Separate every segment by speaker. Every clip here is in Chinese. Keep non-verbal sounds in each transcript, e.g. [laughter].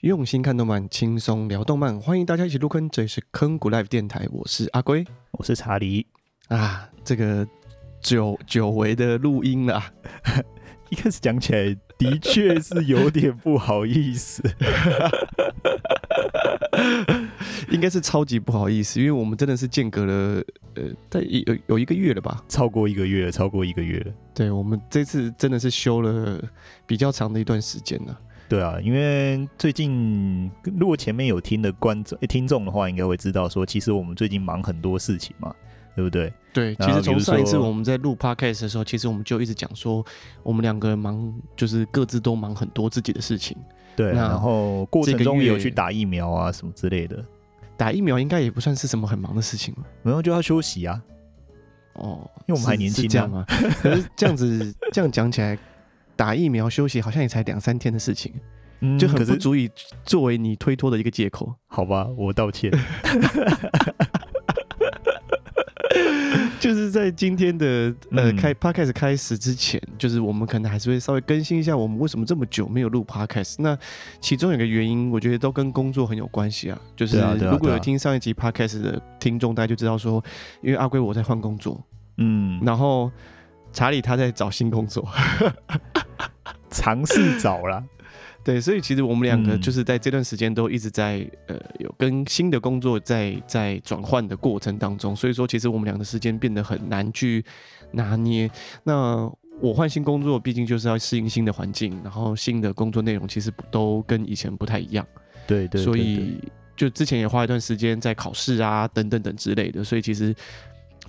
Speaker 1: 用心看动漫，轻松聊动漫，欢迎大家一起入坑。这里是坑谷 Live 电台，我是阿龟，
Speaker 2: 我是查理
Speaker 1: 啊。这个久久违的录音啊，[laughs]
Speaker 2: 一开始讲起来的确是有点不好意思，[laughs]
Speaker 1: 应该是超级不好意思，因为我们真的是间隔了呃，在有有一个月了吧，
Speaker 2: 超过一个月了，超过一个月了。
Speaker 1: 对，我们这次真的是休了比较长的一段时间了。
Speaker 2: 对啊，因为最近如果前面有听的观众、听众的话，应该会知道说，其实我们最近忙很多事情嘛，对不对？
Speaker 1: 对，其实从上一次我们在录 podcast 的时候，其实我们就一直讲说，我们两个人忙，就是各自都忙很多自己的事情。
Speaker 2: 对，然后过程中也有去打疫苗啊什么之类的。
Speaker 1: 打疫苗应该也不算是什么很忙的事情，
Speaker 2: 没有就要休息啊。
Speaker 1: 哦，
Speaker 2: 因为我们还年轻，
Speaker 1: 这样啊。可是这样子这样讲起来。打疫苗休息好像也才两三天的事情，嗯，就很不足以作为你推脱的一个借口。
Speaker 2: 好吧，我道歉。[laughs]
Speaker 1: 就是在今天的呃开 podcast 开始之前，就是我们可能还是会稍微更新一下我们为什么这么久没有录 podcast。那其中有个原因，我觉得都跟工作很有关系啊。就是如果有听上一集 podcast 的听众，大家就知道说，因为阿龟我在换工作，嗯，然后查理他在找新工作。[laughs]
Speaker 2: 尝试找了，[laughs]
Speaker 1: 对，所以其实我们两个就是在这段时间都一直在呃有跟新的工作在在转换的过程当中，所以说其实我们俩的时间变得很难去拿捏。那我换新工作，毕竟就是要适应新的环境，然后新的工作内容其实都跟以前不太一样。
Speaker 2: 对对，
Speaker 1: 所以就之前也花一段时间在考试啊等等等之类的，所以其实。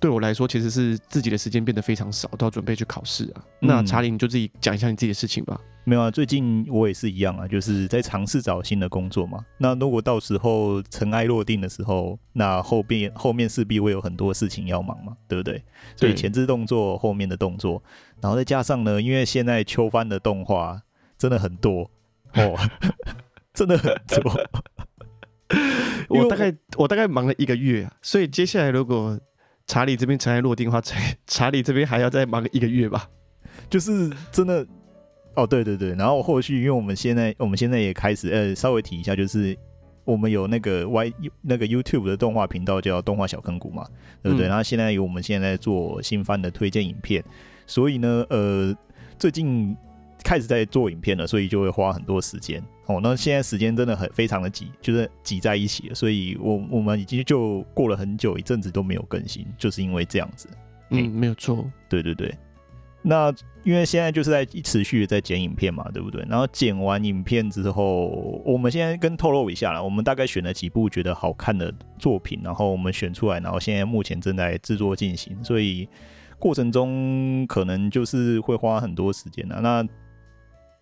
Speaker 1: 对我来说，其实是自己的时间变得非常少，都要准备去考试啊。嗯、那查理，你就自己讲一下你自己的事情吧。
Speaker 2: 没有啊，最近我也是一样啊，就是在尝试找新的工作嘛。那如果到时候尘埃落定的时候，那后边后面势必会有很多事情要忙嘛，对不对？所以前置动作，后面的动作，然后再加上呢，因为现在秋番的动画真的很多 [laughs] 哦，[laughs] 真的很多。
Speaker 1: 我大概我大概忙了一个月啊，所以接下来如果。查理这边尘埃落定的话，查查理这边还要再忙一个月吧？
Speaker 2: 就是真的哦，对对对。然后后续，因为我们现在我们现在也开始呃，稍微提一下，就是我们有那个 Y 那个 YouTube 的动画频道叫动画小坑谷嘛，对不对？嗯、然后现在有我们现在做新番的推荐影片，所以呢，呃，最近。开始在做影片了，所以就会花很多时间哦。那现在时间真的很非常的挤，就是挤在一起了，所以我我们已经就过了很久一阵子都没有更新，就是因为这样子。
Speaker 1: 嗯，没有错。
Speaker 2: 对对对。那因为现在就是在持续的在剪影片嘛，对不对？然后剪完影片之后，我们现在跟透露一下了，我们大概选了几部觉得好看的作品，然后我们选出来，然后现在目前正在制作进行，所以过程中可能就是会花很多时间的。那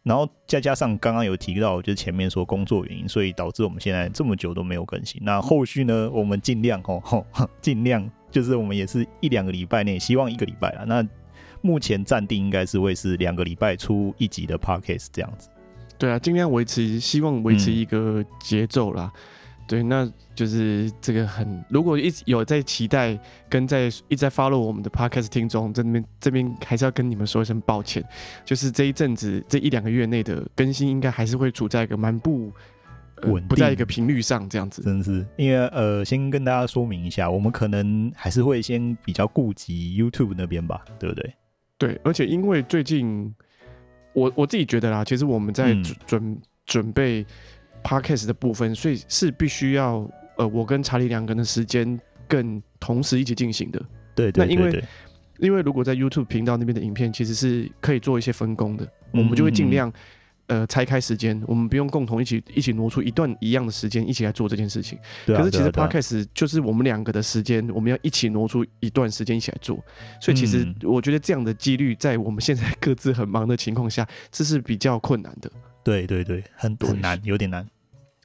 Speaker 2: 然后再加上刚刚有提到，就是前面说工作原因，所以导致我们现在这么久都没有更新。那后续呢，我们尽量吼吼，[laughs] 尽量就是我们也是一两个礼拜内，希望一个礼拜啦。那目前暂定应该是会是两个礼拜出一集的 podcast 这样子。
Speaker 1: 对啊，尽量维持，希望维持一个节奏啦。嗯对，那就是这个很，如果一直有在期待跟在一直在 follow 我们的 podcast 听众，这边这边还是要跟你们说一声抱歉，就是这一阵子这一两个月内的更新，应该还是会处在一个蛮不稳、呃、不在一个频率上这样子。
Speaker 2: 真的是，因为呃，先跟大家说明一下，我们可能还是会先比较顾及 YouTube 那边吧，对不对？
Speaker 1: 对，而且因为最近我我自己觉得啦，其实我们在准、嗯、准备。Podcast 的部分，所以是必须要呃，我跟查理两个人的时间更同时一起进行的。
Speaker 2: 对对对对。
Speaker 1: 那因为因为如果在 YouTube 频道那边的影片，其实是可以做一些分工的，我们就会尽量呃拆开时间，我们不用共同一起一起挪出一段一样的时间一起来做这件事情。对啊。可是其实 Podcast 就是我们两个的时间，我们要一起挪出一段时间一起来做。所以其实我觉得这样的几率，在我们现在各自很忙的情况下，这是比较困难的。
Speaker 2: 对对对，很很难，有点难。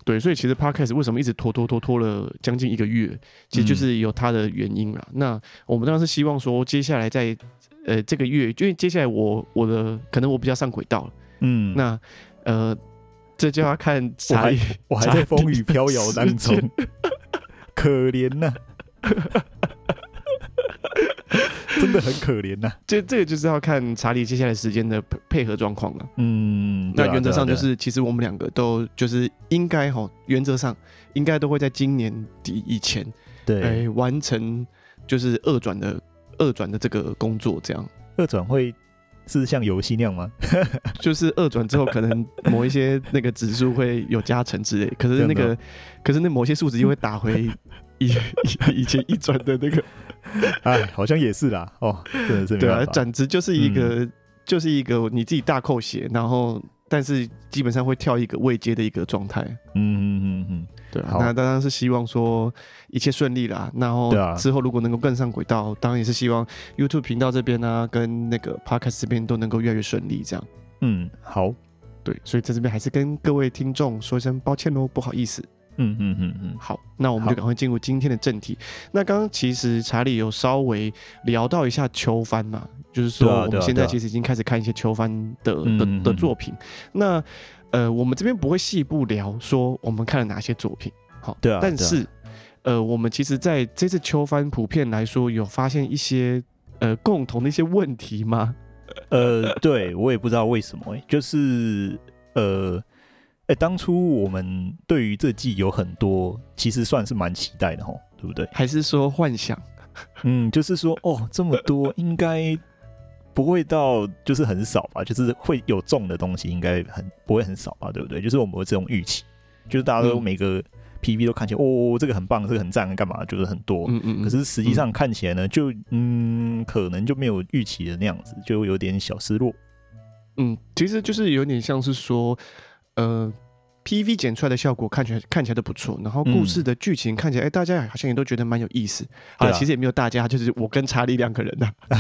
Speaker 1: 对，所以其实 Podcast 为什么一直拖拖拖拖了将近一个月，其实就是有它的原因啦。嗯、那我们当然是希望说，接下来在呃这个月，因为接下来我我的可能我比较上轨道了，嗯，那呃这就要看查理，
Speaker 2: 我还在风雨飘摇当中，[laughs] 可怜呐、啊。[laughs] 真的很可怜呐。
Speaker 1: 这这个就是要看查理接下来时间的配合状况了。
Speaker 2: 嗯，
Speaker 1: 那原则上就是，其实我们两个都就是应该哈，原则上应该都会在今年底以前，
Speaker 2: 对，
Speaker 1: 哎，完成就是二转的二转的这个工作，这样。
Speaker 2: 二转会。是像游戏那样吗？[laughs] [laughs]
Speaker 1: 就是二转之后，可能某一些那个指数会有加成之类，可是那个，可是那某些数值又会打回以以 [laughs] 前一转的那个，[laughs]
Speaker 2: 哎，好像也是啦。哦，真的是
Speaker 1: 对啊，转职就是一个、嗯，就是一个你自己大扣血，然后但是基本上会跳一个未接的一个状态。
Speaker 2: 嗯嗯嗯嗯。
Speaker 1: 对啊，那当然是希望说一切顺利啦。然后之后如果能够更上轨道，啊，当然也是希望 YouTube 频道这边呢，啊，跟那个 Podcast 这边都能够越来越顺利。这样，
Speaker 2: 嗯，好，
Speaker 1: 对，所以在这边还是跟各位听众说一声抱歉喽，不好意思。
Speaker 2: 嗯嗯嗯嗯，
Speaker 1: 好，那我们就赶快进入今天的正题。那刚刚其实查理有稍微聊到一下秋帆嘛，就是说我们现在其实已经开始看一些秋帆的的的，作品。那呃，我们这边不会细部聊说我们看了哪些作品，好，
Speaker 2: 对啊。
Speaker 1: 但是，啊、呃，我们其实在这次秋帆普遍来说，有发现一些呃共同的一些问题吗？
Speaker 2: 呃，对我也不知道为什么、欸，就是呃，当初我们对于这季有很多其实算是蛮期待的吼，对不对？
Speaker 1: 还是说幻想？[laughs]
Speaker 2: 嗯，就是说哦，这么多应该。不会到就是很少吧，就是会有中的东西，应该很不会很少吧，对不对？就是我们有这种预期，就是大家都每个 PV 都看起来，嗯、哦，这个很棒，这个很赞，干嘛？就是很多，嗯嗯，嗯。可是实际上看起来呢，就嗯，可能就没有预期的那样子，就有点小失落。
Speaker 1: 嗯，其实就是有点像是说，呃。PV 剪出来的效果看起来看起来都不错，然后故事的剧情看起来，哎、嗯欸，大家好像也都觉得蛮有意思。啊，其实也没有大家，就是我跟查理两个人呐、啊，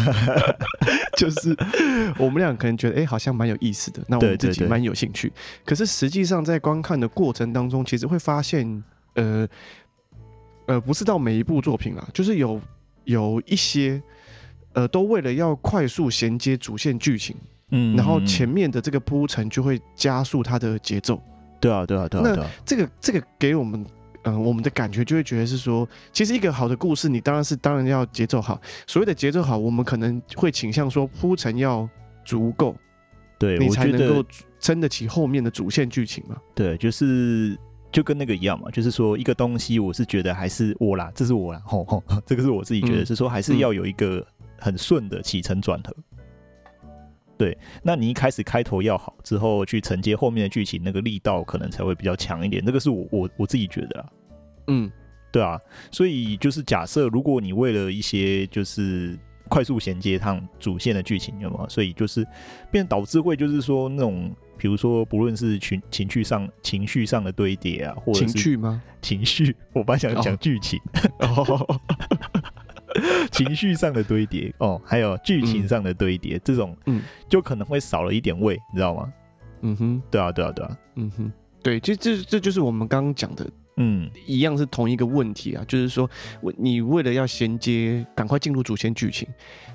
Speaker 1: [laughs] 就是我们俩可能觉得，哎、欸，好像蛮有意思的，那我们自己蛮有兴趣。可是实际上在观看的过程当中，其实会发现，呃呃，不是到每一部作品啊，就是有有一些，呃，都为了要快速衔接主线剧情，嗯，然后前面的这个铺陈就会加速它的节奏。
Speaker 2: 对啊，对啊，对啊。
Speaker 1: 那这个这个给我们，嗯、呃，我们的感觉就会觉得是说，其实一个好的故事，你当然是当然要节奏好。所谓的节奏好，我们可能会倾向说铺陈要足够，
Speaker 2: 对
Speaker 1: 你才能够撑得起后面的主线剧情嘛。
Speaker 2: 对，就是就跟那个一样嘛，就是说一个东西，我是觉得还是我啦，这是我啦，吼吼，[laughs] 这个是我自己觉得是说，还是要有一个很顺的起承转合。对，那你一开始开头要好，之后去承接后面的剧情，那个力道可能才会比较强一点。这个是我我我自己觉得啊，
Speaker 1: 嗯，
Speaker 2: 对啊，所以就是假设如果你为了一些就是快速衔接趟主线的剧情，有没有？所以就是变导致会就是说那种，比如说不论是情情绪上情绪上的堆叠啊，或者是
Speaker 1: 情绪吗？
Speaker 2: 情绪，我本来想讲剧情。[laughs] 哦 [laughs] 情绪上的堆叠哦，还有剧情上的堆叠，嗯，这种嗯，就可能会少了一点味，你知道吗？
Speaker 1: 嗯哼，
Speaker 2: 对啊，对啊，对啊，
Speaker 1: 嗯哼，对，这这这就是我们刚刚讲的，嗯，一样是同一个问题啊，就是说，你为了要衔接，赶快进入主线剧情，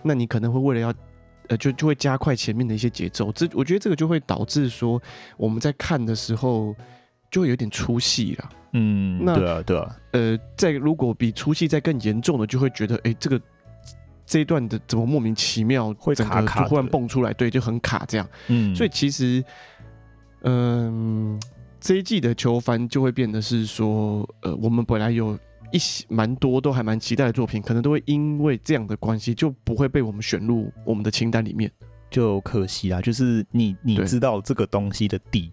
Speaker 1: 那你可能会为了要，呃，就就会加快前面的一些节奏，这我觉得这个就会导致说，我们在看的时候就会有点出戏了。
Speaker 2: 嗯，那对啊，对啊，
Speaker 1: 呃，在如果比初期再更严重的，就会觉得，哎、欸，这个这一段的怎么莫名其妙会卡卡，就忽然蹦出来，对，就很卡这样。嗯，所以其实，嗯、呃，这一季的球番就会变得是说，呃，我们本来有一些蛮多都还蛮期待的作品，可能都会因为这样的关系，就不会被我们选入我们的清单里面，
Speaker 2: 就可惜啦。就是你你知道这个东西的底，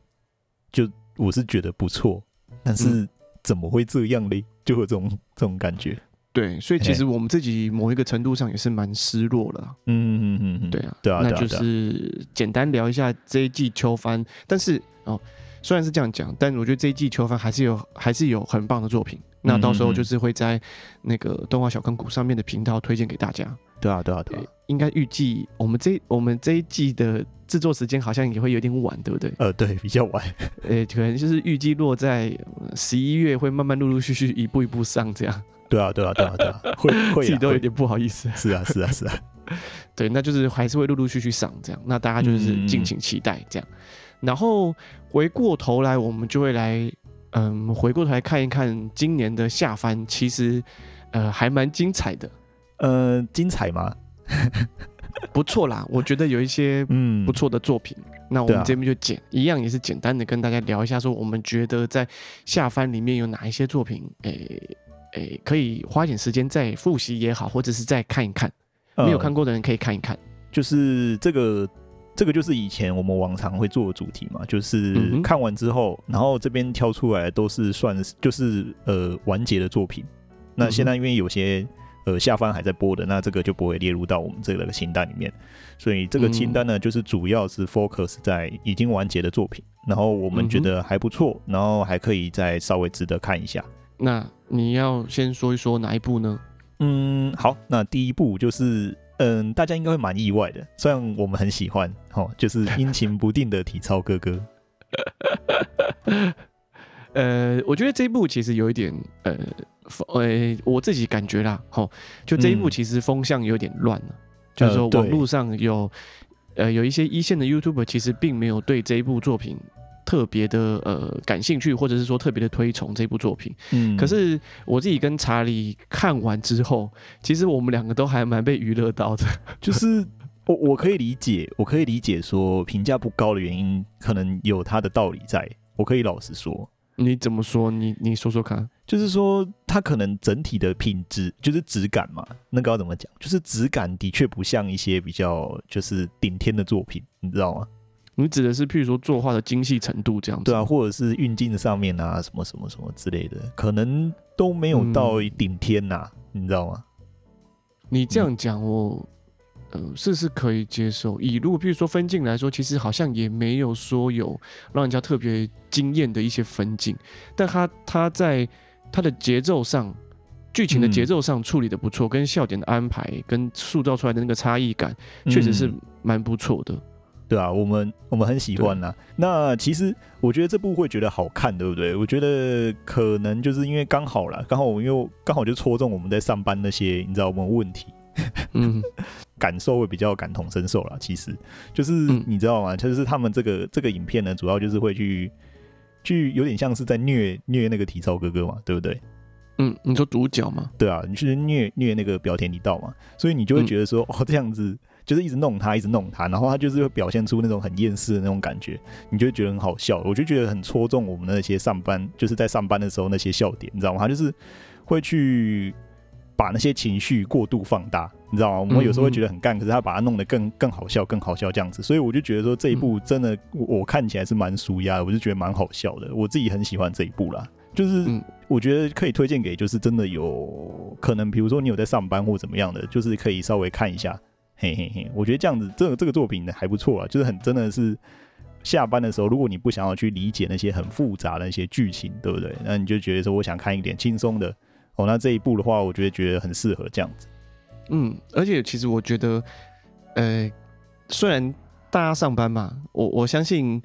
Speaker 2: 就我是觉得不错。但是怎么会这样嘞？就会有这种这种感觉。
Speaker 1: 对，所以其实我们自己某一个程度上也是蛮失落了。
Speaker 2: 嗯嗯嗯，对啊，对啊，
Speaker 1: 那就是简单聊一下这一季秋番。但是哦，虽然是这样讲，但我觉得这一季秋番还是有还是有很棒的作品。那到时候就是会在那个动画小坑谷上面的频道推荐给大家。
Speaker 2: 对啊，对啊，对啊。
Speaker 1: 应该预计我们这我们这一季的制作时间好像也会有点晚，对不对？
Speaker 2: 呃，对，比较晚。[laughs]
Speaker 1: 呃，可能就是预计落在十一月，会慢慢陆陆续续一步一步上这样。
Speaker 2: 对啊，对啊，对啊，对啊，会 [laughs] 会、啊、
Speaker 1: 自己都有点不好意思。
Speaker 2: 是啊，是啊，是啊。[laughs]
Speaker 1: 对，那就是还是会陆陆续续上这样。那大家就是敬请期待这样。嗯、然后回过头来，我们就会来，嗯，回过头来看一看今年的下番，其实呃还蛮精彩的。
Speaker 2: 呃，精彩吗？
Speaker 1: 不错啦，我觉得有一些嗯不错的作品。嗯、那我们这边就简、啊、一样也是简单的跟大家聊一下，说我们觉得在下番里面有哪一些作品，诶、欸、诶、欸，可以花一点时间再复习也好，或者是再看一看，没有看过的人可以看一看。呃、
Speaker 2: 就是这个这个就是以前我们往常会做的主题嘛，就是看完之后，然后这边挑出来都是算就是呃完结的作品。那现在因为有些。呃，下方还在播的，那这个就不会列入到我们这个清单里面。所以这个清单呢，就是主要是 focus 在已经完结的作品，然后我们觉得还不错，然后还可以再稍微值得看一下。
Speaker 1: 那你要先说一说哪一部呢？
Speaker 2: 嗯，好，那第一部就是，嗯，大家应该会蛮意外的，虽然我们很喜欢，哦，就是阴晴不定的体操哥哥。[laughs]
Speaker 1: 呃，我觉得这一部其实有一点，呃。呃、欸，我自己感觉啦，吼，就这一部其实风向有点乱了，嗯、就是说网络上有，呃，有一些一线的 YouTuber 其实并没有对这一部作品特别的呃感兴趣，或者是说特别的推崇这部作品。嗯，可是我自己跟查理看完之后，其实我们两个都还蛮被娱乐到的，[laughs]
Speaker 2: 就是我我可以理解，我可以理解说评价不高的原因，可能有它的道理在，我可以老实说。
Speaker 1: 你怎么说？你你说说看。
Speaker 2: 就是说，它可能整体的品质就是质感嘛，那个要怎么讲？就是质感的确不像一些比较就是顶天的作品，你知道吗？
Speaker 1: 你指的是譬如说作画的精细程度这样子？
Speaker 2: 对啊，或者是运镜上面啊，什么什么什么之类的，可能都没有到顶天呐、啊，嗯、你知道吗？
Speaker 1: 你这样讲我。嗯，是是可以接受。以如果譬如说分镜来说，其实好像也没有说有让人家特别惊艳的一些分镜，但他他在他的节奏上，剧情的节奏上处理的不错，嗯、跟笑点的安排跟塑造出来的那个差异感，确实是蛮不错的、嗯。
Speaker 2: 对啊，我们我们很喜欢呐、啊。那其实我觉得这部会觉得好看，对不对？我觉得可能就是因为刚好啦，刚好我们又刚好就戳中我们在上班那些你知道我们问题。嗯。[laughs] 感受会比较感同身受啦，其实就是你知道吗？就是他们这个这个影片呢，主要就是会去去有点像是在虐虐那个体操哥哥嘛，对不对？
Speaker 1: 嗯，你说主角嘛？
Speaker 2: 对啊，你去虐虐那个表田里道嘛，所以你就会觉得说，哦，这样子就是一直弄他，一直弄他，然后他就是会表现出那种很厌世的那种感觉，你就会觉得很好笑。我就觉得很戳中我们那些上班，就是在上班的时候那些笑点，你知道吗？他就是会去。把那些情绪过度放大，你知道吗？我们有时候会觉得很干，可是他把它弄得更更好笑，更好笑这样子。所以我就觉得说这一部真的，我看起来是蛮舒压的，我就觉得蛮好笑的。我自己很喜欢这一部啦，就是我觉得可以推荐给，就是真的有可能，比如说你有在上班或怎么样的，就是可以稍微看一下。嘿嘿嘿，我觉得这样子，这个这个作品呢还不错啊，就是很真的是下班的时候，如果你不想要去理解那些很复杂的那些剧情，对不对？那你就觉得说，我想看一点轻松的。哦，那这一部的话，我觉得觉得很适合这样子。
Speaker 1: 嗯，而且其实我觉得，呃，虽然大家上班嘛，我我相信，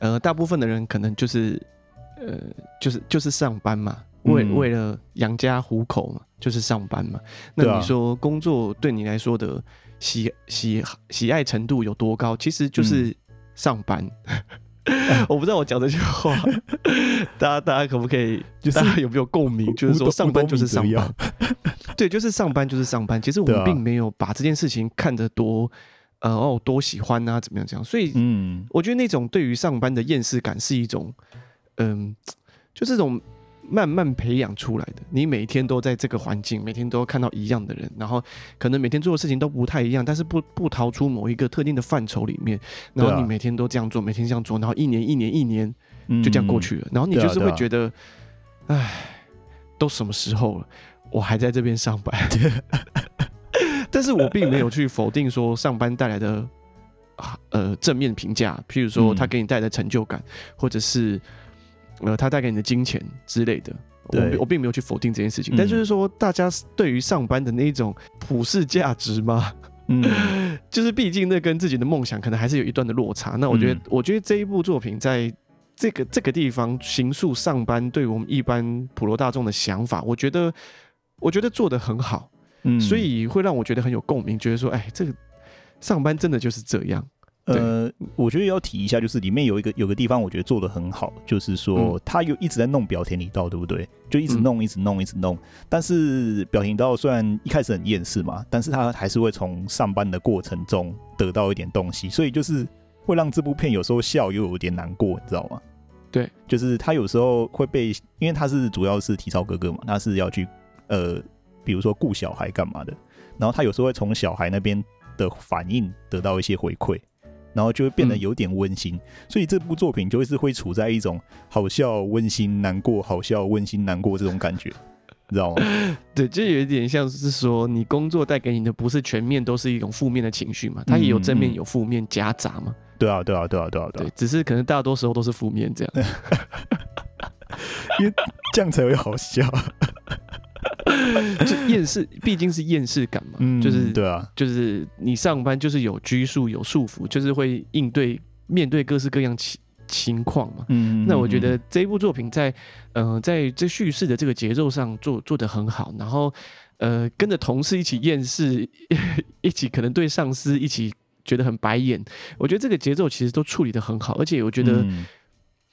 Speaker 1: 呃，大部分的人可能就是，呃，就是就是上班嘛，为、嗯、为了养家糊口嘛，就是上班嘛。那你说工作对你来说的喜喜喜爱程度有多高？其实就是上班。嗯 [laughs] 我不知道我讲这句话，大家大家可不可以？就是大家有没有共鸣？就是说上班就是上班，[laughs] 对，就是上班就是上班。其实我们并没有把这件事情看得多，呃哦，多喜欢啊，怎么样这样？所以，嗯，我觉得那种对于上班的厌世感是一种，嗯，就这种。慢慢培养出来的，你每天都在这个环境，每天都看到一样的人，然后可能每天做的事情都不太一样，但是不不逃出某一个特定的范畴里面，然后你每天都这样做，每天这样做，然后一年一年一年就这样过去了，嗯、然后你就是会觉得，哎、啊，啊、都什么时候了，我还在这边上班，[laughs] 但是我并没有去否定说上班带来的啊呃正面评价，譬如说他给你带来的成就感，或者是。呃，它带给你的金钱之类的，对。我我并没有去否定这件事情，嗯、但就是说，大家对于上班的那一种普世价值吗，嗯，[laughs] 就是毕竟那跟自己的梦想可能还是有一段的落差。那我觉得，嗯、我觉得这一部作品在这个这个地方形塑上班对我们一般普罗大众的想法，我觉得我觉得做的很好，嗯，所以会让我觉得很有共鸣，觉得说，哎，这个上班真的就是这样。
Speaker 2: 呃，我觉得要提一下，就是里面有一个有个地方，我觉得做的很好，就是说他有一直在弄表田里道，对不对？就一直弄，一直弄，一直弄。但是表田里道虽然一开始很厌世嘛，但是他还是会从上班的过程中得到一点东西，所以就是会让这部片有时候笑又有点难过，你知道吗？
Speaker 1: 对，
Speaker 2: 就是他有时候会被，因为他是主要是体操哥哥嘛，他是要去呃，比如说顾小孩干嘛的，然后他有时候会从小孩那边的反应得到一些回馈。然后就会变得有点温馨，嗯、所以这部作品就会是会处在一种好笑、温馨、难过、好笑、温馨、难过这种感觉，[laughs] 你知道吗？[laughs]
Speaker 1: 对，就有一点像是说，你工作带给你的不是全面都是一种负面的情绪嘛，它也有正面、有负面夹杂嘛。
Speaker 2: 对啊，对啊，对啊，对啊，对啊，
Speaker 1: 只是可能大多时候都是负面这样，[laughs]
Speaker 2: 因为这样才会好笑。[laughs]
Speaker 1: 就厌世，毕竟是厌世感嘛，嗯、就是
Speaker 2: 对啊，
Speaker 1: 就是你上班就是有拘束、有束缚，就是会应对面对各式各样情情况嘛。嗯，那我觉得这一部作品在呃在这叙事的这个节奏上做做得很好，然后呃跟着同事一起厌世，[laughs] 一起可能对上司一起觉得很白眼，我觉得这个节奏其实都处理得很好，而且我觉得、嗯、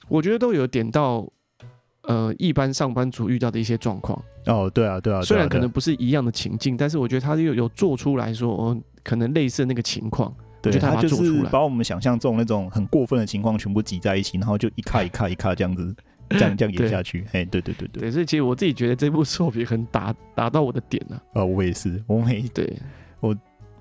Speaker 1: 我觉得都有点到。呃，一般上班族遇到的一些状况。
Speaker 2: 哦，对啊，对啊，
Speaker 1: 虽然可能不是一样的情境，但是我觉得他又有做出来说，哦，可能类似的那个情况，
Speaker 2: 对，
Speaker 1: 他，
Speaker 2: 他就是把我们想象中那种很过分的情况全部挤在一起，然后就一卡一卡一卡这样子，这样 [laughs] 这样演下去，哎，对对对对，
Speaker 1: 对，所以其实我自己觉得这部作品很打打到我的点了，
Speaker 2: 啊，我也是，我每对。我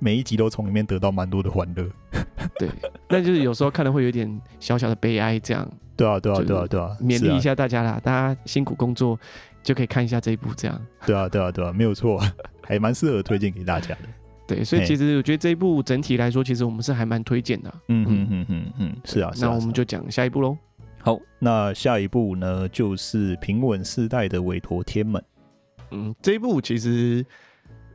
Speaker 2: 每一集都从里面得到蛮多的欢乐，[laughs]
Speaker 1: 对，但就是有时候看了会有点小小的悲哀这样。
Speaker 2: 对啊，对啊，对啊，对啊，
Speaker 1: 勉励一下大家啦，啊、大家辛苦工作就可以看一下这一部，这样。
Speaker 2: 对啊，对啊，对啊，没有错，[laughs] 还蛮适合推荐给大家的。
Speaker 1: 对，所以其实我觉得这一部整体来说，其实我们是还蛮推荐的、啊。
Speaker 2: 嗯嗯嗯嗯嗯，是啊。
Speaker 1: 那我们就讲下一部喽。
Speaker 2: 好，那下一部呢，就是平稳世代的委托天门。
Speaker 1: 嗯，这一部其实，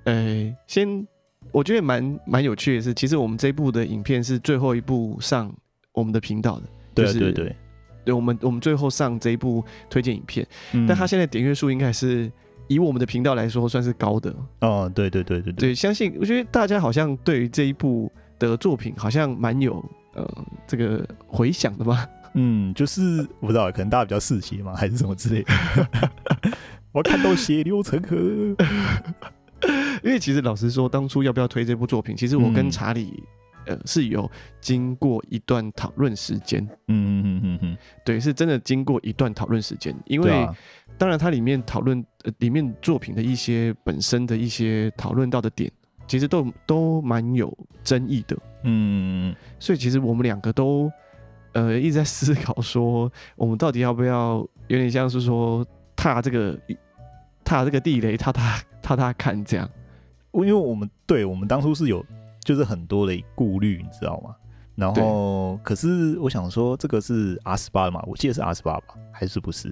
Speaker 1: 呃，先我觉得蛮蛮有趣的是，其实我们这一部的影片是最后一部上我们的频道的。
Speaker 2: 对对对。就是
Speaker 1: 对，我们我们最后上这一部推荐影片，嗯、但他现在点阅数应该是以我们的频道来说算是高的。
Speaker 2: 哦，对对对对对，
Speaker 1: 对，相信我觉得大家好像对于这一部的作品好像蛮有呃这个回响的吧？
Speaker 2: 嗯，就是我不知道，可能大家比较嗜血嘛，还是什么之类的。[laughs] 我看到血流成河，[laughs]
Speaker 1: 因为其实老实说，当初要不要推这部作品，其实我跟查理、嗯。呃，是有经过一段讨论时间，嗯嗯嗯嗯嗯，对，是真的经过一段讨论时间，因为、啊、当然它里面讨论呃里面作品的一些本身的一些讨论到的点，其实都都蛮有争议的，嗯，所以其实我们两个都呃一直在思考说，我们到底要不要有点像是说踏这个踏这个地雷，踏踏踏踏看这样，
Speaker 2: 因为我们对我们当初是有。就是很多的顾虑，你知道吗？然后，可是我想说，这个是 R 十八嘛？我记得是 R 十八吧？还是不是？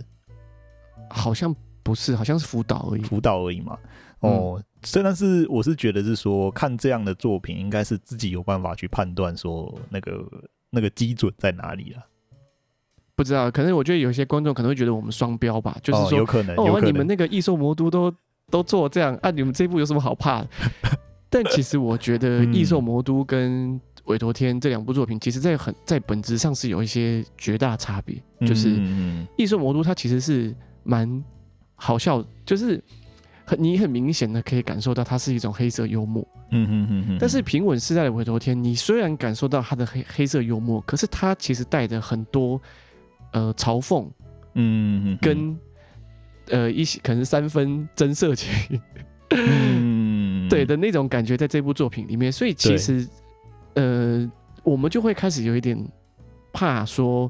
Speaker 1: 好像不是，好像是辅导而已，
Speaker 2: 辅导而已嘛。哦，虽然、嗯、是我是觉得是说，看这样的作品，应该是自己有办法去判断说那个那个基准在哪里了。
Speaker 1: 不知道，可能我觉得有些观众可能会觉得我们双标吧，就是说，
Speaker 2: 哦、有可能，哦，
Speaker 1: 你们那个异兽魔都都都做这样，啊，你们这部有什么好怕的？[laughs] 但其实我觉得《异兽魔都》跟《委托天》这两部作品，其实在很在本质上是有一些绝大差别。就是《异兽魔都》它其实是蛮好笑，就是很你很明显的可以感受到它是一种黑色幽默。嗯嗯嗯嗯。但是平稳世代的《委托天》，你虽然感受到它的黑黑色幽默，可是它其实带着很多呃嘲讽，嗯，跟呃一些可能三分真色情。嗯。对的那种感觉，在这部作品里面，所以其实，呃，我们就会开始有一点怕说，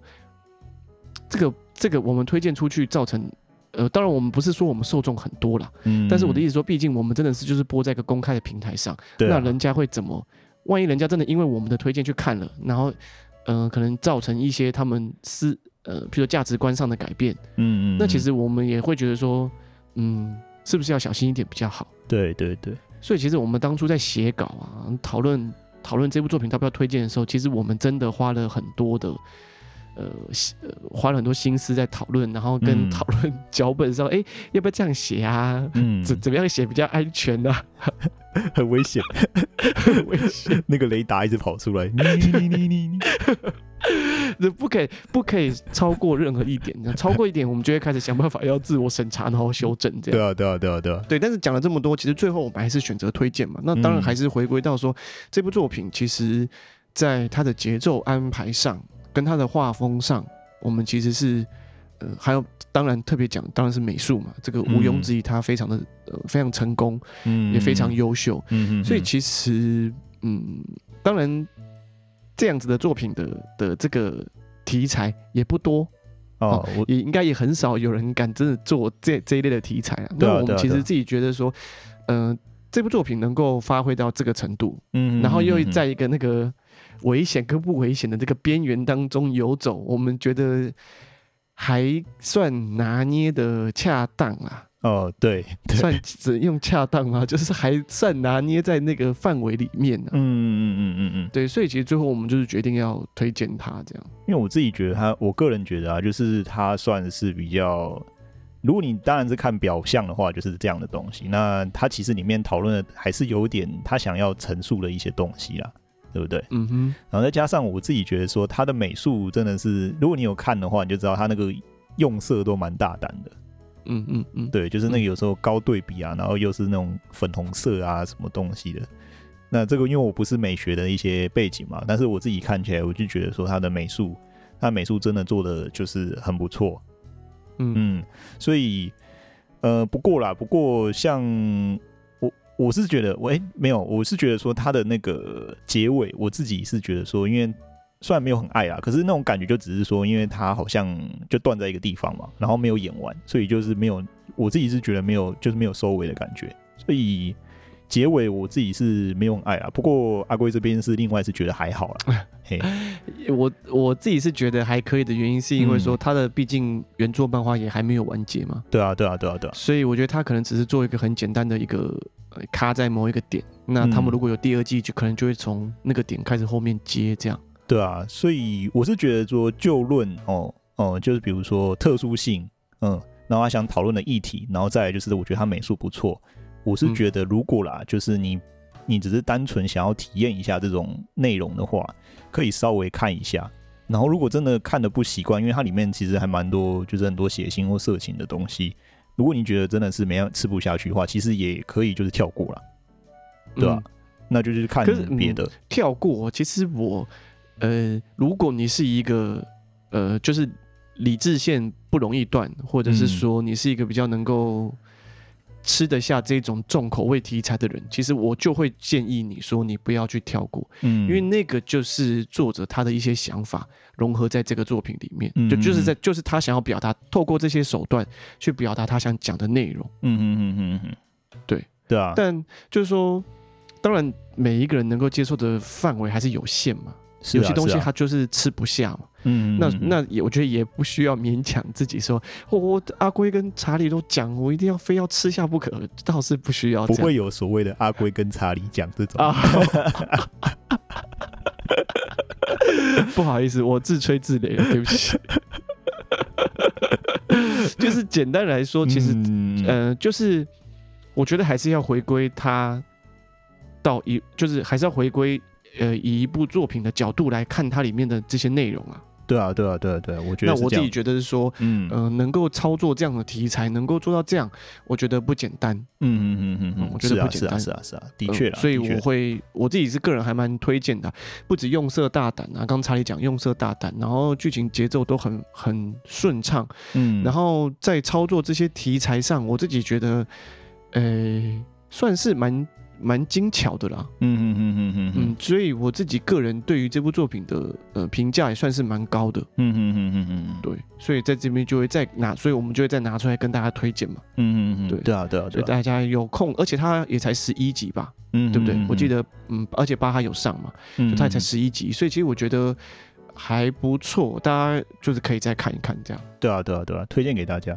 Speaker 1: 这个这个我们推荐出去造成，呃，当然我们不是说我们受众很多啦，嗯，但是我的意思说，毕竟我们真的是就是播在一个公开的平台上，对啊，那人家会怎么？万一人家真的因为我们的推荐去看了，然后，呃，可能造成一些他们思，呃，比如说价值观上的改变，嗯嗯，那其实我们也会觉得说，嗯，是不是要小心一点比较好？
Speaker 2: 对对对。
Speaker 1: 所以其实我们当初在写稿啊，讨论讨论这部作品要不要推荐的时候，其实我们真的花了很多的，呃，呃花了很多心思在讨论，然后跟讨论 [laughs] 脚本上，哎、要不要这样写啊？嗯，[laughs] 怎怎么样写比较安全呢、啊？[laughs]
Speaker 2: 很危险。
Speaker 1: 很危险，
Speaker 2: 那个雷达一直跑出来，你你你你，
Speaker 1: 这不可以不可以超过任何一点，超过一点我们就会开始想办法要自我审查，然后修正这样。
Speaker 2: 对啊对啊对啊对啊，
Speaker 1: 对。但是讲了这么多，其实最后我们还是选择推荐嘛。那当然还是回归到说，嗯、这部作品其实在它的节奏安排上，跟它的画风上，我们其实是。呃，还有，当然特别讲，当然是美术嘛，这个毋庸置疑，它非常的呃非常成功，嗯，也非常优秀，嗯嗯，所以其实，嗯，当然这样子的作品的的这个题材也不多哦，也应该也很少有人敢真的做这这一类的题材啊。那我们其实自己觉得说，嗯、呃，这部作品能够发挥到这个程度，嗯，然后又在一个那个危险跟不危险的这个边缘当中游走，我们觉得。还算拿捏的恰当啊！
Speaker 2: 哦，对，对 [laughs]
Speaker 1: 算只用恰当吗？[laughs] 就是还算拿捏在那个范围里面呢、啊。嗯嗯嗯嗯嗯嗯，对，所以其实最后我们就是决定要推荐他这样。
Speaker 2: 因为我自己觉得他，我个人觉得啊，就是他算是比较，如果你当然是看表象的话，就是这样的东西。那他其实里面讨论的还是有点他想要陈述的一些东西啦。对不对？嗯哼，然后再加上我自己觉得说，他的美术真的是，如果你有看的话，你就知道他那个用色都蛮大胆的。嗯嗯嗯，对，就是那个有时候高对比啊，然后又是那种粉红色啊什么东西的。那这个因为我不是美学的一些背景嘛，但是我自己看起来，我就觉得说他的美术，他美术真的做的就是很不错。嗯嗯，所以呃，不过啦，不过像。我我是觉得，喂、欸、没有，我是觉得说他的那个结尾，我自己是觉得说，因为虽然没有很爱啊，可是那种感觉就只是说，因为他好像就断在一个地方嘛，然后没有演完，所以就是没有，我自己是觉得没有，就是没有收尾的感觉，所以结尾我自己是没有很爱啊。不过阿龟这边是另外是觉得还好啦。[laughs] 嘿，
Speaker 1: 我我自己是觉得还可以的原因，是因为说他的毕竟原作漫画也还没有完结嘛。
Speaker 2: 对啊，对啊，对啊，对啊。
Speaker 1: 所以我觉得他可能只是做一个很简单的一个。卡在某一个点，那他们如果有第二季，就可能就会从那个点开始后面接这样。
Speaker 2: 对啊，所以我是觉得说就论哦哦，就是比如说特殊性，嗯，然后他想讨论的议题，然后再来就是我觉得他美术不错。我是觉得如果啦，就是你你只是单纯想要体验一下这种内容的话，可以稍微看一下。然后如果真的看的不习惯，因为它里面其实还蛮多，就是很多血腥或色情的东西。如果你觉得真的是没有吃不下去的话，其实也可以就是跳过了，对吧？嗯、那就是看别的、嗯、
Speaker 1: 跳过。其实我呃，如果你是一个呃，就是理智线不容易断，或者是说你是一个比较能够吃得下这种重口味题材的人，其实我就会建议你说你不要去跳过，嗯，因为那个就是作者他的一些想法。融合在这个作品里面，就就是在就是他想要表达，透过这些手段去表达他想讲的内容。嗯嗯嗯嗯嗯，对
Speaker 2: 对啊。
Speaker 1: 但就是说，当然每一个人能够接受的范围还是有限嘛。有些东西他就是吃不下嘛。嗯，那那也我觉得也不需要勉强自己说，我阿龟跟查理都讲，我一定要非要吃下不可，倒是不需要。
Speaker 2: 不会有所谓的阿龟跟查理讲这种。[laughs]
Speaker 1: 不好意思，我自吹自擂了，对不起。[laughs] 就是简单来说，其实，嗯、呃，就是我觉得还是要回归他到一，就是还是要回归呃，以一部作品的角度来看它里面的这些内容啊。
Speaker 2: 对啊，对啊，对啊，对啊，我觉得。
Speaker 1: 那我自己觉得是说，嗯，呃，能够操作这样的题材，能够做到这样，我觉得不简单。嗯嗯嗯嗯嗯，我觉得不简单。
Speaker 2: 是啊，是啊，的确、呃。
Speaker 1: 所以我会，我自己是个人还蛮推荐的，不止用色大胆啊，刚查理讲用色大胆，然后剧情节奏都很很顺畅。嗯，然后在操作这些题材上，我自己觉得，呃、欸，算是蛮。蛮精巧的啦，嗯嗯嗯嗯嗯嗯，所以我自己个人对于这部作品的呃评价也算是蛮高的，嗯嗯嗯嗯嗯，对，所以在这边就会再拿，所以我们就会再拿出来跟大家推荐嘛，嗯嗯嗯，对
Speaker 2: 对啊对啊，
Speaker 1: 所以大家有空，而且它也才十一集吧，嗯，对不对？我记得，嗯，而且八哈有上嘛，就它也才十一集，所以其实我觉得还不错，大家就是可以再看一看这样，
Speaker 2: 对啊对啊对啊，推荐给大家，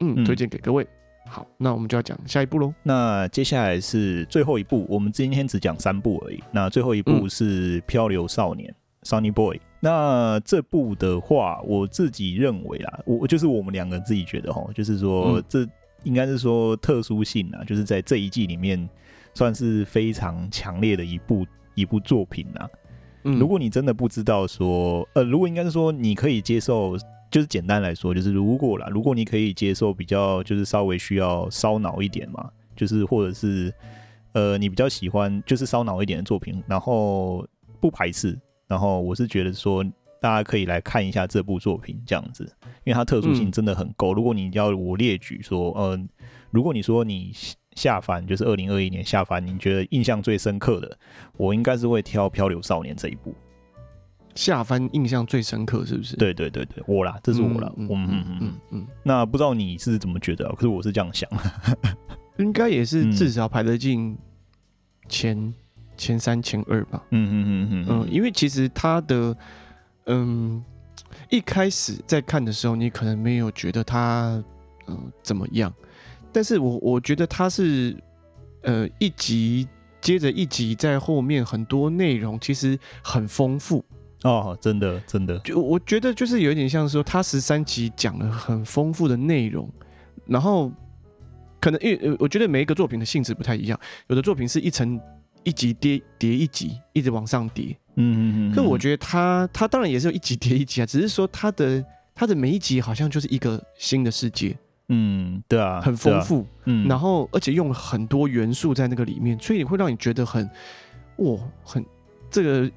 Speaker 1: 嗯，推荐给各位。好，那我们就要讲下一步喽。
Speaker 2: 那接下来是最后一步，我们今天只讲三部而已。那最后一部是《漂流少年》（Sunny Boy）。那这部的话，我自己认为啦，我就是我们两个自己觉得哈，就是说这应该是说特殊性啊，就是在这一季里面算是非常强烈的一部一部作品呐、啊。
Speaker 1: 嗯，
Speaker 2: 如果你真的不知道说，呃，如果应该是说你可以接受，就是简单来说，就是如果啦，如果你可以接受比较就是稍微需要烧脑一点嘛，就是或者是呃你比较喜欢就是烧脑一点的作品，然后不排斥，然后我是觉得说大家可以来看一下这部作品这样子，因为它特殊性真的很够。嗯、如果你要我列举说，呃，如果你说你。下凡就是二零二一年下凡，你觉得印象最深刻的，我应该是会挑《漂流少年》这一部。
Speaker 1: 下翻印象最深刻是不是？
Speaker 2: 对对对对，我啦，这是我啦。嗯嗯嗯嗯嗯。那不知道你是怎么觉得？可是我是这样想，
Speaker 1: 应该也是至少排得进前、嗯、前三、前二吧。
Speaker 2: 嗯嗯嗯嗯
Speaker 1: 嗯，因为其实他的嗯一开始在看的时候，你可能没有觉得他嗯、呃、怎么样。但是我我觉得他是，呃，一集接着一集，在后面很多内容其实很丰富
Speaker 2: 哦，真的真的，
Speaker 1: 就我觉得就是有一点像说，他十三集讲了很丰富的内容，然后可能因为我觉得每一个作品的性质不太一样，有的作品是一层一集叠叠一集，一直往上叠，
Speaker 2: 嗯嗯嗯，
Speaker 1: 可我觉得他他当然也是有一集叠一集啊，只是说他的他的每一集好像就是一个新的世界。
Speaker 2: 嗯，对啊，
Speaker 1: 很丰富，
Speaker 2: 啊、嗯，
Speaker 1: 然后而且用了很多元素在那个里面，所以会让你觉得很，哇，很这个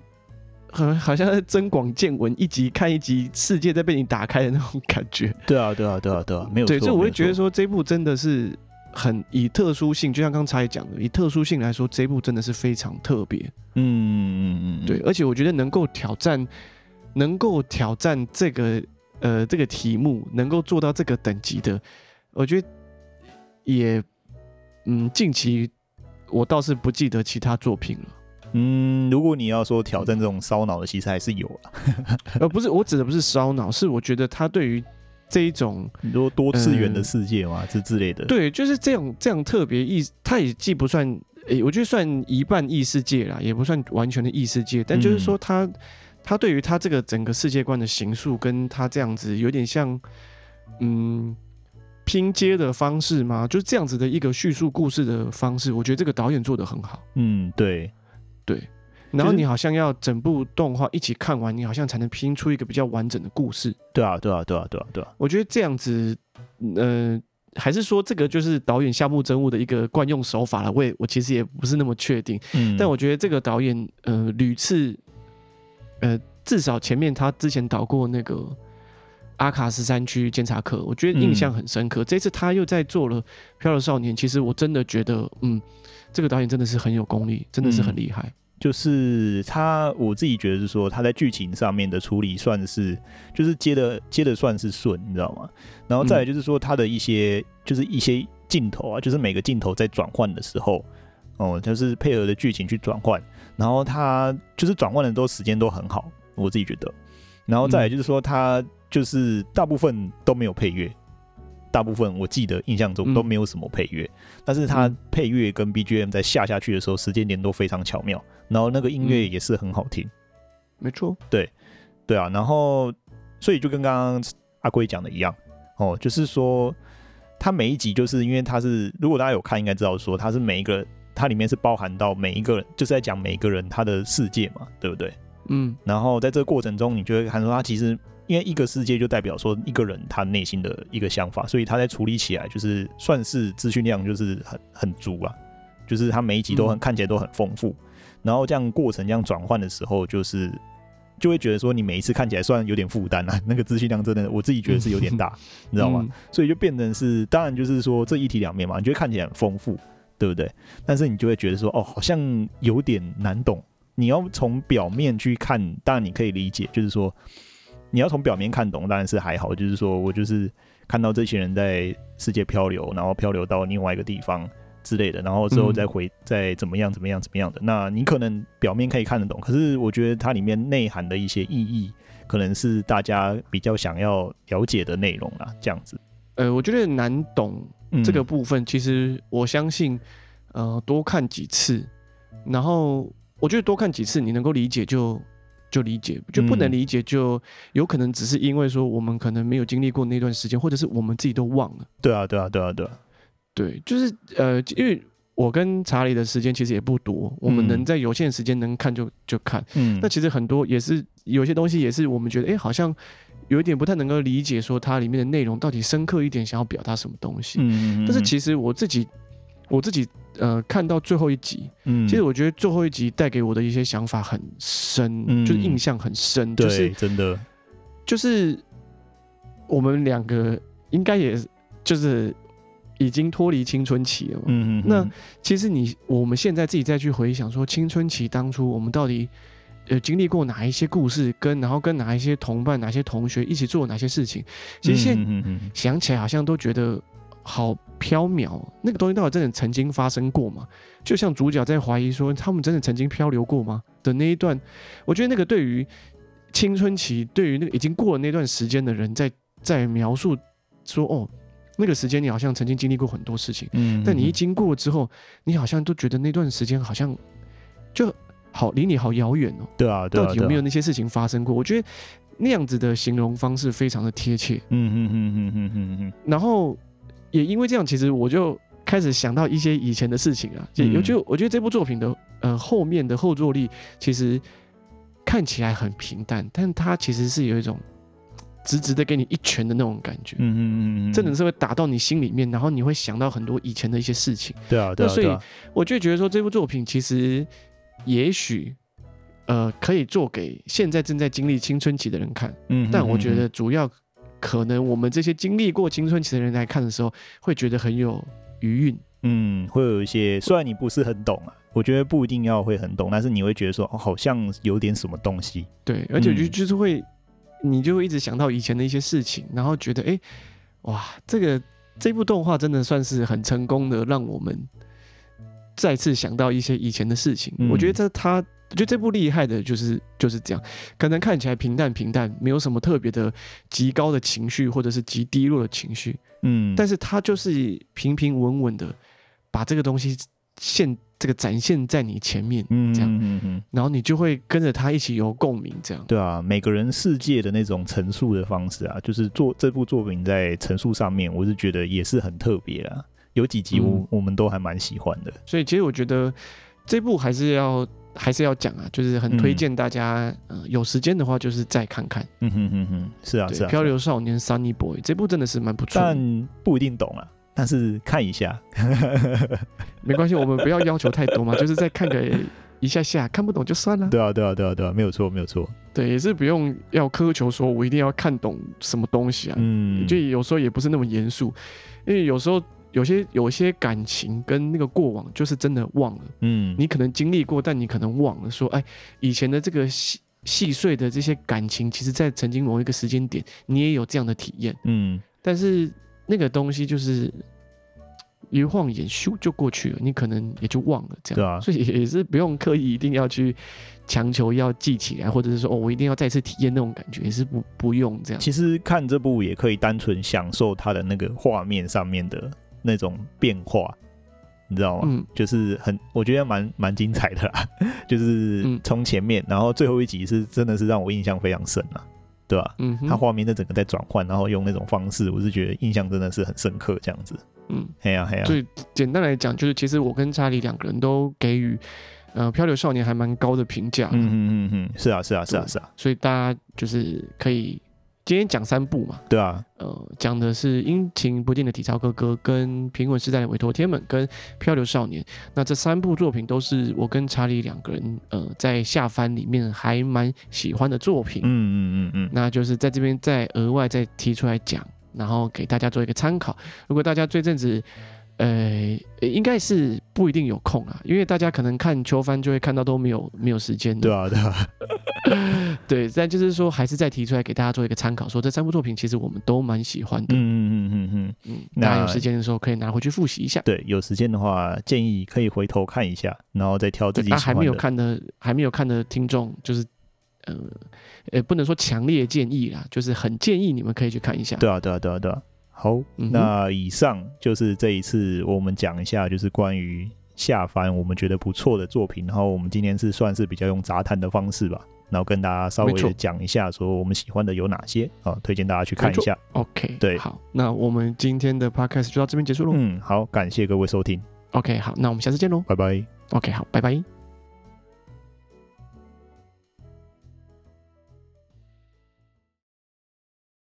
Speaker 1: 很好像在增广见闻，一集看一集，世界在被你打开的那种感觉。
Speaker 2: 对啊，对啊，对啊，对啊，没有。
Speaker 1: 对，所以我会觉得说这部真的是很以特殊性，就像刚才讲的，以特殊性来说，这一部真的是非常特别。
Speaker 2: 嗯嗯嗯，
Speaker 1: 对，而且我觉得能够挑战，能够挑战这个呃这个题目，能够做到这个等级的。我觉得也，嗯，近期我倒是不记得其他作品了。
Speaker 2: 嗯，如果你要说挑战这种烧脑的，其实还是有了。[laughs]
Speaker 1: 呃，不是，我指的不是烧脑，是我觉得他对于这一种
Speaker 2: 很多多次元的世界嘛，这、呃、之类的。
Speaker 1: 对，就是这种这样特别异，他也既不算，诶、欸，我觉得算一半异世界啦，也不算完全的异世界，但就是说他，他、嗯、对于他这个整个世界观的形塑，跟他这样子有点像，嗯。拼接的方式吗？就是这样子的一个叙述故事的方式，我觉得这个导演做的很好。
Speaker 2: 嗯，对，
Speaker 1: 对。然后你好像要整部动画一起看完，你好像才能拼出一个比较完整的故事。
Speaker 2: 对啊，对啊，对啊，对啊，对啊。
Speaker 1: 我觉得这样子，呃，还是说这个就是导演夏目真悟的一个惯用手法了。我也我其实也不是那么确定。嗯。但我觉得这个导演，呃，屡次，呃，至少前面他之前导过那个。阿卡十三区监察课，我觉得印象很深刻。嗯、这次他又在做了《漂流少年》，其实我真的觉得，嗯，这个导演真的是很有功力，真的是很厉害。
Speaker 2: 就是他，我自己觉得是说他在剧情上面的处理算是，就是接的接的算是顺，你知道吗？然后再来就是说他的一些，就是一些镜头啊，就是每个镜头在转换的时候，哦，就是配合的剧情去转换，然后他就是转换的都时间都很好，我自己觉得。然后再来就是说他。就是大部分都没有配乐，大部分我记得印象中都没有什么配乐，嗯、但是它配乐跟 BGM 在下下去的时候，时间点都非常巧妙，然后那个音乐也是很好听，
Speaker 1: 没错，
Speaker 2: 对，对啊，然后所以就跟刚刚阿龟讲的一样，哦，就是说它每一集就是因为它是，如果大家有看，应该知道说它是每一个它里面是包含到每一个人，就是在讲每一个人他的世界嘛，对不对？
Speaker 1: 嗯，
Speaker 2: 然后在这个过程中，你就会看出他其实。因为一个世界就代表说一个人他内心的一个想法，所以他在处理起来就是算是资讯量就是很很足啊，就是他每一集都很、嗯、看起来都很丰富，然后这样过程这样转换的时候，就是就会觉得说你每一次看起来虽然有点负担啊，那个资讯量真的我自己觉得是有点大，嗯、你知道吗？嗯、所以就变成是当然就是说这一体两面嘛，你觉得看起来很丰富，对不对？但是你就会觉得说哦，好像有点难懂，你要从表面去看，当然你可以理解，就是说。你要从表面看懂，当然是还好。就是说我就是看到这些人在世界漂流，然后漂流到另外一个地方之类的，然后之后再回、嗯、再怎么样怎么样怎么样的。那你可能表面可以看得懂，可是我觉得它里面内涵的一些意义，可能是大家比较想要了解的内容啦。这样子，
Speaker 1: 呃，我觉得难懂这个部分，其实我相信，呃，多看几次，然后我觉得多看几次，你能够理解就。就理解，就不能理解，就有可能只是因为说我们可能没有经历过那段时间，或者是我们自己都忘了。
Speaker 2: 对啊，对啊，对啊，对啊，
Speaker 1: 对，就是呃，因为我跟查理的时间其实也不多，我们能在有限时间能看就就看。嗯，那其实很多也是有些东西也是我们觉得，哎、欸，好像有一点不太能够理解，说它里面的内容到底深刻一点，想要表达什么东西。嗯，但是其实我自己我自己呃看到最后一集，嗯，其实我觉得最后一集带给我的一些想法很深，嗯、就是印象很深，就是
Speaker 2: 真的
Speaker 1: 就是我们两个应该也就是。已经脱离青春期了嘛。嗯嗯。那其实你我们现在自己再去回想说，青春期当初我们到底呃经历过哪一些故事，跟然后跟哪一些同伴、哪些同学一起做哪些事情，其实现在想起来好像都觉得好飘渺。那个东西到底真的曾经发生过吗？就像主角在怀疑说，他们真的曾经漂流过吗？的那一段，我觉得那个对于青春期，对于那个已经过了那段时间的人在，在在描述说哦。那个时间，你好像曾经经历过很多事情，嗯，但你一经过之后，你好像都觉得那段时间好像就好离你好遥远哦。
Speaker 2: 对啊，
Speaker 1: 到底有没有那些事情发生过？我觉得那样子的形容方式非常的贴切。嗯嗯嗯嗯嗯嗯嗯。然后也因为这样，其实我就开始想到一些以前的事情啊。就就我觉得这部作品的呃后面的后坐力其实看起来很平淡，但它其实是有一种。直直的给你一拳的那种感觉，嗯嗯嗯嗯，真的是会打到你心里面，然后你会想到很多以前的一些事情。
Speaker 2: 对啊，对啊。
Speaker 1: 所以我就觉得说，这部作品其实也许呃可以做给现在正在经历青春期的人看。嗯，但我觉得主要可能我们这些经历过青春期的人来看的时候，会觉得很有余韵。
Speaker 2: 嗯，会有一些，虽然你不是很懂啊，我觉得不一定要会很懂，但是你会觉得说，哦，好像有点什么东西。
Speaker 1: 对，而且就就是会。你就会一直想到以前的一些事情，然后觉得，哎、欸，哇，这个这部动画真的算是很成功的，让我们再次想到一些以前的事情。嗯、我觉得这他，我觉得这部厉害的就是就是这样，可能看起来平淡平淡，没有什么特别的极高的情绪或者是极低落的情绪，嗯，但是他就是平平稳稳的把这个东西现。这个展现在你前面，嗯这样，嗯嗯嗯，然后你就会跟着他一起有共鸣，这样。
Speaker 2: 对啊，每个人世界的那种陈述的方式啊，就是做这部作品在陈述上面，我是觉得也是很特别啊。有几集我、嗯、我们都还蛮喜欢的，
Speaker 1: 所以其实我觉得这部还是要还是要讲啊，就是很推荐大家，嗯、呃，有时间的话就是再看看。嗯哼哼哼，
Speaker 2: 是啊是啊，
Speaker 1: 漂流少年 Sunny Boy 这部真的是蛮不错，
Speaker 2: 但不一定懂啊。但是看一下，[laughs]
Speaker 1: 没关系，我们不要要求太多嘛，[laughs] 就是再看个一下下，看不懂就算了。
Speaker 2: 对啊，对啊，对啊，对啊，没有错，没有错。
Speaker 1: 对，也是不用要苛求说我一定要看懂什么东西啊。嗯，就有时候也不是那么严肃，因为有时候有些有些感情跟那个过往就是真的忘了。嗯，你可能经历过，但你可能忘了说，哎，以前的这个细细碎的这些感情，其实在曾经某一个时间点，你也有这样的体验。嗯，但是。那个东西就是一晃眼咻就过去了，你可能也就忘了这样。对啊，所以 [laughs] 也是不用刻意一定要去强求要记起来，或者是说哦，我一定要再次体验那种感觉，也是不不用这样。
Speaker 2: 其实看这部也可以单纯享受它的那个画面上面的那种变化，你知道吗？嗯，就是很我觉得蛮蛮精彩的啦，[laughs] 就是从前面，然后最后一集是真的是让我印象非常深啊。对吧、啊？嗯，他画面的整个在转换，然后用那种方式，我是觉得印象真的是很深刻，这样子。嗯，嘿呀嘿呀。
Speaker 1: 所以简单来讲，就是其实我跟查理两个人都给予呃《漂流少年》还蛮高的评价。嗯嗯嗯嗯，
Speaker 2: 是啊是啊是啊是啊。
Speaker 1: 所以大家就是可以。今天讲三部嘛，
Speaker 2: 对啊，
Speaker 1: 呃，讲的是阴晴不定的体操哥哥，跟平稳时代的委托天们，跟漂流少年。那这三部作品都是我跟查理两个人，呃，在下番里面还蛮喜欢的作品。嗯嗯嗯嗯，那就是在这边再额外再提出来讲，然后给大家做一个参考。如果大家这阵子，呃，应该是不一定有空啊，因为大家可能看秋番就会看到都没有没有时间。
Speaker 2: 对啊，对啊，[laughs]
Speaker 1: 对。但就是说，还是再提出来给大家做一个参考，说这三部作品其实我们都蛮喜欢的。嗯嗯嗯嗯嗯嗯。大家有时间的时候可以拿回去复习一下。
Speaker 2: 对，有时间的话建议可以回头看一下，然后再挑自己喜欢的。
Speaker 1: 还没有看的，还没有看的听众，就是呃，呃，不能说强烈建议啦，就是很建议你们可以去看一下。
Speaker 2: 对啊，对啊，对啊，对啊。好，那以上就是这一次我们讲一下，就是关于下番我们觉得不错的作品。然后我们今天是算是比较用杂谈的方式吧，然后跟大家稍微讲一下，说我们喜欢的有哪些啊，推荐大家去看一下。
Speaker 1: OK，
Speaker 2: 对，
Speaker 1: 好，那我们今天的 Podcast 就到这边结束喽。
Speaker 2: 嗯，好，感谢各位收听
Speaker 1: ，OK，好，那我们下次见喽。
Speaker 2: 拜拜。
Speaker 1: OK，好，拜拜。